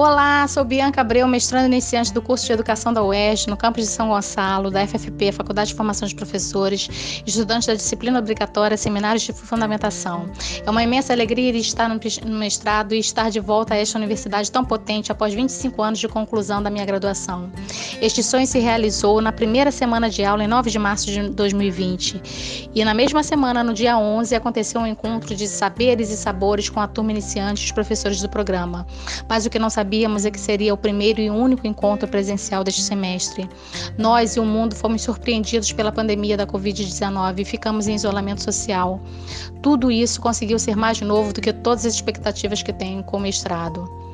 Olá, sou Bianca Abreu, mestrando iniciante do curso de Educação da UES, no campus de São Gonçalo, da FFP, Faculdade de Formação de Professores, estudante da disciplina obrigatória Seminários de Fundamentação. É uma imensa alegria estar no mestrado e estar de volta a esta universidade tão potente após 25 anos de conclusão da minha graduação. Este sonho se realizou na primeira semana de aula, em 9 de março de 2020. E na mesma semana, no dia 11, aconteceu um encontro de saberes e sabores com a turma iniciante e os professores do programa. Mas o que não sabia sabíamos é que seria o primeiro e único encontro presencial deste semestre. Nós e o mundo fomos surpreendidos pela pandemia da Covid-19 e ficamos em isolamento social. Tudo isso conseguiu ser mais novo do que todas as expectativas que tenho com o mestrado.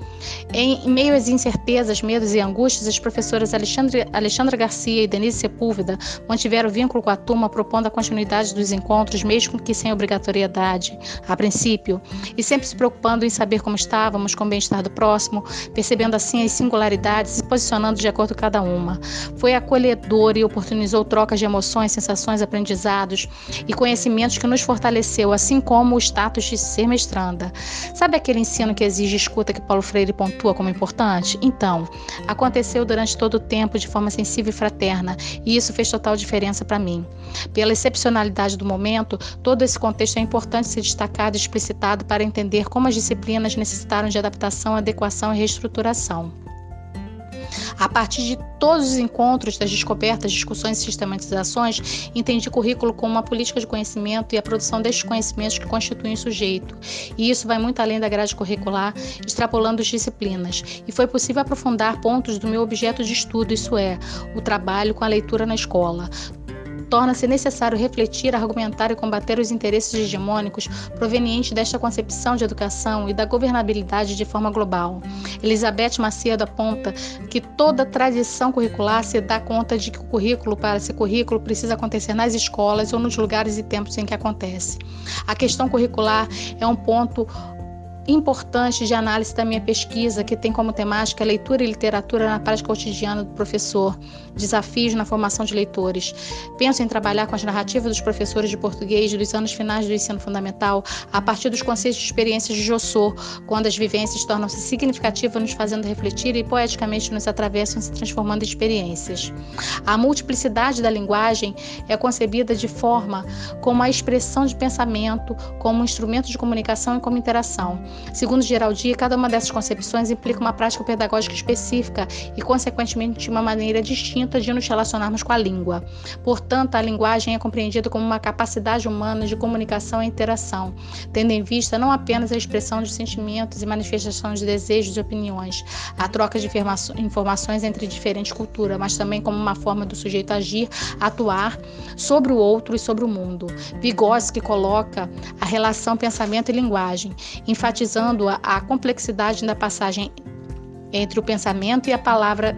Em meio às incertezas, medos e angústias, as professoras Alexandre, Alexandra Garcia e Denise Sepúlveda mantiveram vínculo com a turma, propondo a continuidade dos encontros, mesmo que sem obrigatoriedade, a princípio, e sempre se preocupando em saber como estávamos, com o bem-estar do próximo, percebendo assim as singularidades e se posicionando de acordo com cada uma. Foi acolhedor e oportunizou trocas de emoções, sensações, aprendizados e conhecimentos que nos fortaleceu, assim como o status de ser mestranda. Sabe aquele ensino que exige escuta que Paulo Freire pontua como importante? Então, aconteceu durante todo o tempo de forma sensível e fraterna, e isso fez total diferença para mim. Pela excepcionalidade do momento, todo esse contexto é importante ser destacado e explicitado para entender como as disciplinas necessitaram de adaptação, adequação e reestruturação. A partir de todos os encontros, das descobertas, discussões e sistematizações, entendi currículo como uma política de conhecimento e a produção destes conhecimentos que constituem o sujeito. E isso vai muito além da grade curricular, extrapolando as disciplinas. E foi possível aprofundar pontos do meu objeto de estudo, isso é, o trabalho com a leitura na escola torna-se necessário refletir, argumentar e combater os interesses hegemônicos provenientes desta concepção de educação e da governabilidade de forma global. Elizabeth Macedo aponta que toda tradição curricular se dá conta de que o currículo, para ser currículo, precisa acontecer nas escolas ou nos lugares e tempos em que acontece. A questão curricular é um ponto importante de análise da minha pesquisa, que tem como temática leitura e literatura na prática cotidiana do professor, desafios na formação de leitores. Penso em trabalhar com as narrativas dos professores de português dos anos finais do ensino fundamental, a partir dos conceitos de experiências de Jossô, quando as vivências tornam-se significativas, nos fazendo refletir e poeticamente nos atravessam, se transformando em experiências. A multiplicidade da linguagem é concebida de forma como a expressão de pensamento, como um instrumento de comunicação e como interação. Segundo Geraldi, cada uma dessas concepções implica uma prática pedagógica específica e, consequentemente, uma maneira distinta de nos relacionarmos com a língua. Portanto, a linguagem é compreendida como uma capacidade humana de comunicação e interação, tendo em vista não apenas a expressão de sentimentos e manifestação de desejos e opiniões, a troca de informações entre diferentes culturas, mas também como uma forma do sujeito agir, atuar sobre o outro e sobre o mundo. Vygotsky coloca a relação pensamento e linguagem, enfatizando enfatizando a, a complexidade da passagem entre o pensamento e a palavra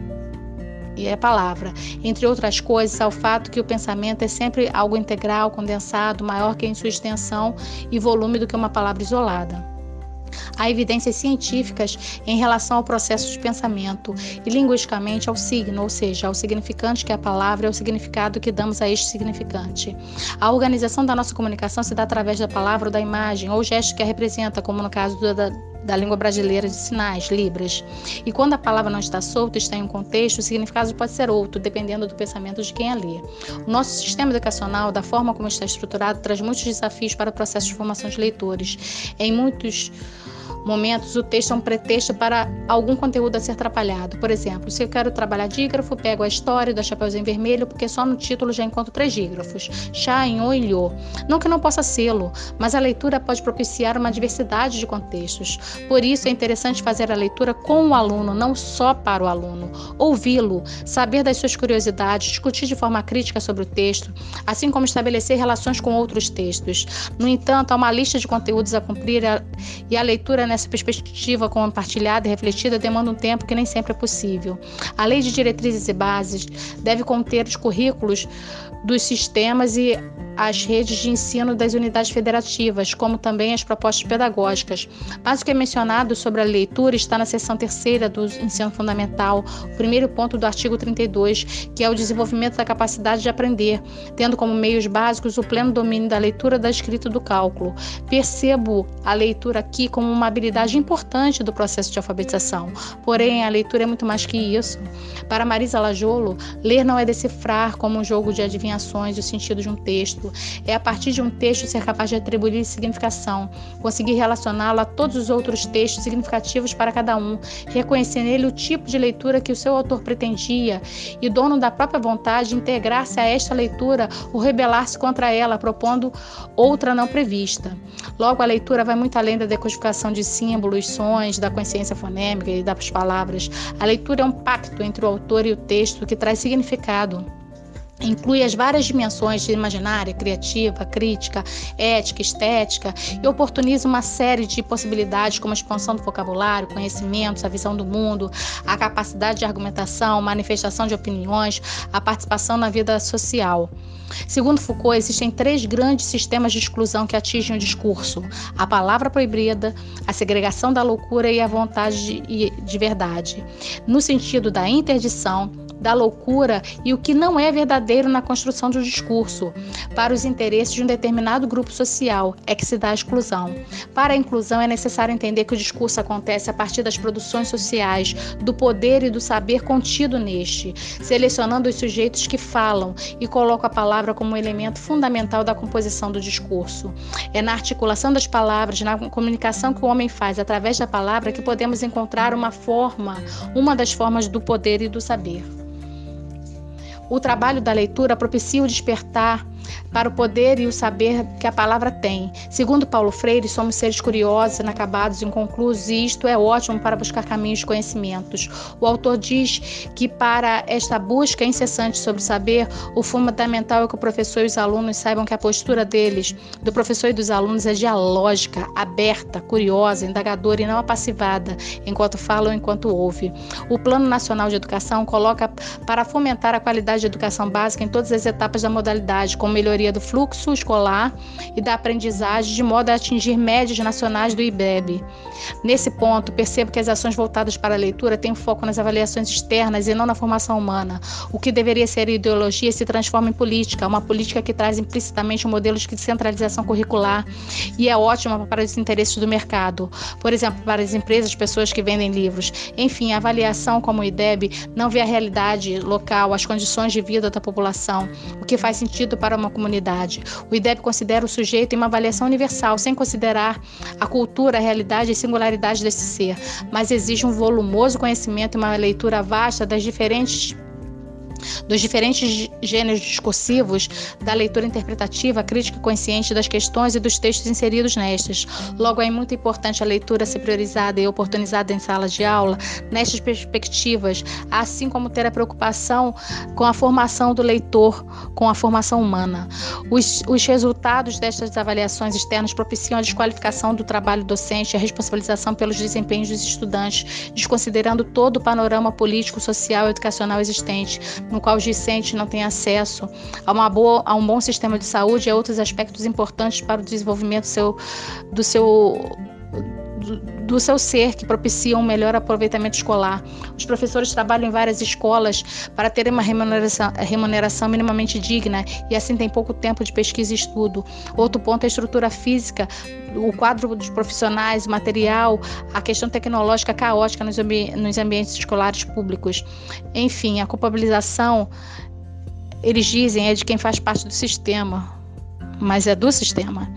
e a palavra, entre outras coisas, ao fato que o pensamento é sempre algo integral, condensado, maior que em sua extensão e volume do que uma palavra isolada. Há evidências científicas em relação ao processo de pensamento e linguisticamente ao signo, ou seja, ao significante que a palavra é o significado que damos a este significante. A organização da nossa comunicação se dá através da palavra ou da imagem ou gesto que a representa, como no caso da, da língua brasileira de sinais, Libras. E quando a palavra não está solta, está em um contexto, o significado pode ser outro, dependendo do pensamento de quem a lê. O nosso sistema educacional, da forma como está estruturado, traz muitos desafios para o processo de formação de leitores. Em muitos momentos, o texto é um pretexto para algum conteúdo a ser atrapalhado. Por exemplo, se eu quero trabalhar dígrafo, pego a história da Chapeuzinho Vermelho, porque só no título já encontro três dígrafos: chá, enho e lhô. Não que não possa sê-lo, mas a leitura pode propiciar uma diversidade de contextos. Por isso, é interessante fazer a leitura com o aluno, não só para o aluno. Ouvi-lo, saber das suas curiosidades, discutir de forma crítica sobre o texto, assim como estabelecer relações com outros textos. No entanto, há uma lista de conteúdos a cumprir e a leitura é nessa perspectiva compartilhada e refletida demanda um tempo que nem sempre é possível. A lei de diretrizes e bases deve conter os currículos dos sistemas e as redes de ensino das unidades federativas, como também as propostas pedagógicas. Mas o que é mencionado sobre a leitura está na seção terceira do ensino fundamental, o primeiro ponto do artigo 32, que é o desenvolvimento da capacidade de aprender, tendo como meios básicos o pleno domínio da leitura, da escrita e do cálculo. Percebo a leitura aqui como uma habilidade importante do processo de alfabetização. Porém, a leitura é muito mais que isso. Para Marisa Lajolo, ler não é decifrar como um jogo de adivinhações o sentido de um texto. É a partir de um texto ser capaz de atribuir significação, conseguir relacioná-lo a todos os outros textos significativos para cada um, reconhecer nele o tipo de leitura que o seu autor pretendia e, dono da própria vontade, integrar-se a esta leitura ou rebelar-se contra ela, propondo outra não prevista. Logo, a leitura vai muito além da decodificação de símbolos, sons, da consciência fonêmica e das palavras. A leitura é um pacto entre o autor e o texto que traz significado. Inclui as várias dimensões de imaginária, criativa, crítica, ética, estética e oportuniza uma série de possibilidades como a expansão do vocabulário, conhecimentos, a visão do mundo, a capacidade de argumentação, manifestação de opiniões, a participação na vida social. Segundo Foucault, existem três grandes sistemas de exclusão que atingem o discurso: a palavra proibida, a segregação da loucura e a vontade de, de verdade. No sentido da interdição, da loucura e o que não é verdadeiro na construção do discurso. Para os interesses de um determinado grupo social é que se dá a exclusão. Para a inclusão é necessário entender que o discurso acontece a partir das produções sociais, do poder e do saber contido neste, selecionando os sujeitos que falam e colocam a palavra como um elemento fundamental da composição do discurso. É na articulação das palavras, na comunicação que o homem faz através da palavra que podemos encontrar uma forma, uma das formas do poder e do saber. O trabalho da leitura propicia o despertar para o poder e o saber que a palavra tem. Segundo Paulo Freire, somos seres curiosos, inacabados, inconclusos, e isto é ótimo para buscar caminhos de conhecimentos. O autor diz que para esta busca incessante sobre saber, o fundamental é que o professor e os alunos saibam que a postura deles, do professor e dos alunos, é dialógica, aberta, curiosa, indagadora e não apassivada, enquanto fala ou enquanto ouve. O Plano Nacional de Educação coloca para fomentar a qualidade de educação básica em todas as etapas da modalidade, como melhoria do fluxo escolar e da aprendizagem, de modo a atingir médias nacionais do IBEB. Nesse ponto, percebo que as ações voltadas para a leitura têm foco nas avaliações externas e não na formação humana. O que deveria ser ideologia se transforma em política, uma política que traz implicitamente um modelo de centralização curricular e é ótima para os interesses do mercado. Por exemplo, para as empresas, pessoas que vendem livros. Enfim, a avaliação como o IDEB não vê a realidade local, as condições de vida da população, o que faz sentido para uma uma comunidade. O IDEB considera o sujeito em uma avaliação universal, sem considerar a cultura, a realidade e singularidade desse ser, mas exige um volumoso conhecimento e uma leitura vasta das diferentes dos diferentes gêneros discursivos, da leitura interpretativa, crítica consciente das questões e dos textos inseridos nestas. Logo, é muito importante a leitura ser priorizada e oportunizada em sala de aula, nestas perspectivas, assim como ter a preocupação com a formação do leitor, com a formação humana. Os, os resultados destas avaliações externas propiciam a desqualificação do trabalho docente, a responsabilização pelos desempenhos dos estudantes, desconsiderando todo o panorama político, social e educacional existente, no qual os discentes não têm acesso a, uma boa, a um bom sistema de saúde e a outros aspectos importantes para o desenvolvimento seu, do seu seu ser que propiciam um melhor aproveitamento escolar. Os professores trabalham em várias escolas para terem uma remuneração, remuneração minimamente digna e assim têm pouco tempo de pesquisa e estudo. Outro ponto é a estrutura física, o quadro dos profissionais, o material, a questão tecnológica caótica nos, ambi nos ambientes escolares públicos. Enfim, a culpabilização, eles dizem, é de quem faz parte do sistema mas é do sistema.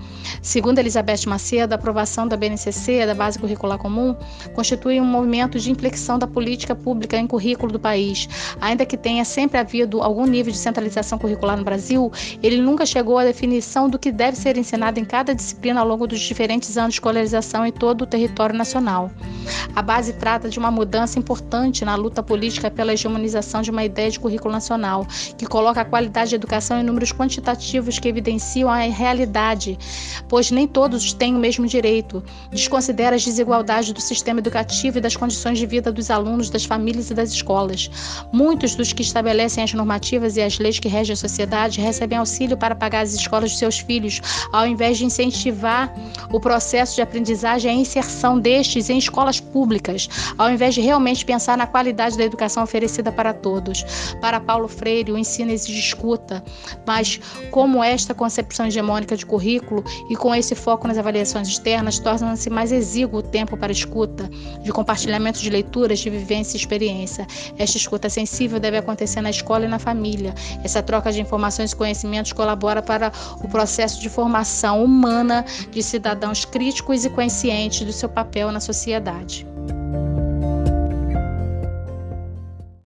Segundo Elizabeth Macedo, a aprovação da BNCC, da Base Curricular Comum, constitui um movimento de inflexão da política pública em currículo do país. Ainda que tenha sempre havido algum nível de centralização curricular no Brasil, ele nunca chegou à definição do que deve ser ensinado em cada disciplina ao longo dos diferentes anos de escolarização em todo o território nacional. A base trata de uma mudança importante na luta política pela hegemonização de uma ideia de currículo nacional, que coloca a qualidade de educação em números quantitativos que evidenciam a realidade, pois nem todos têm o mesmo direito. Desconsidera as desigualdades do sistema educativo e das condições de vida dos alunos, das famílias e das escolas. Muitos dos que estabelecem as normativas e as leis que regem a sociedade recebem auxílio para pagar as escolas de seus filhos, ao invés de incentivar o processo de aprendizagem e a inserção destes em escolas públicas, ao invés de realmente pensar na qualidade da educação oferecida para todos. Para Paulo Freire, o ensino exige escuta, mas como esta concepção hegemônica de currículo e com esse foco nas avaliações externas, torna-se mais exíguo o tempo para escuta, de compartilhamento de leituras, de vivência e experiência. Esta escuta sensível deve acontecer na escola e na família. Essa troca de informações e conhecimentos colabora para o processo de formação humana de cidadãos críticos e conscientes do seu papel na sociedade.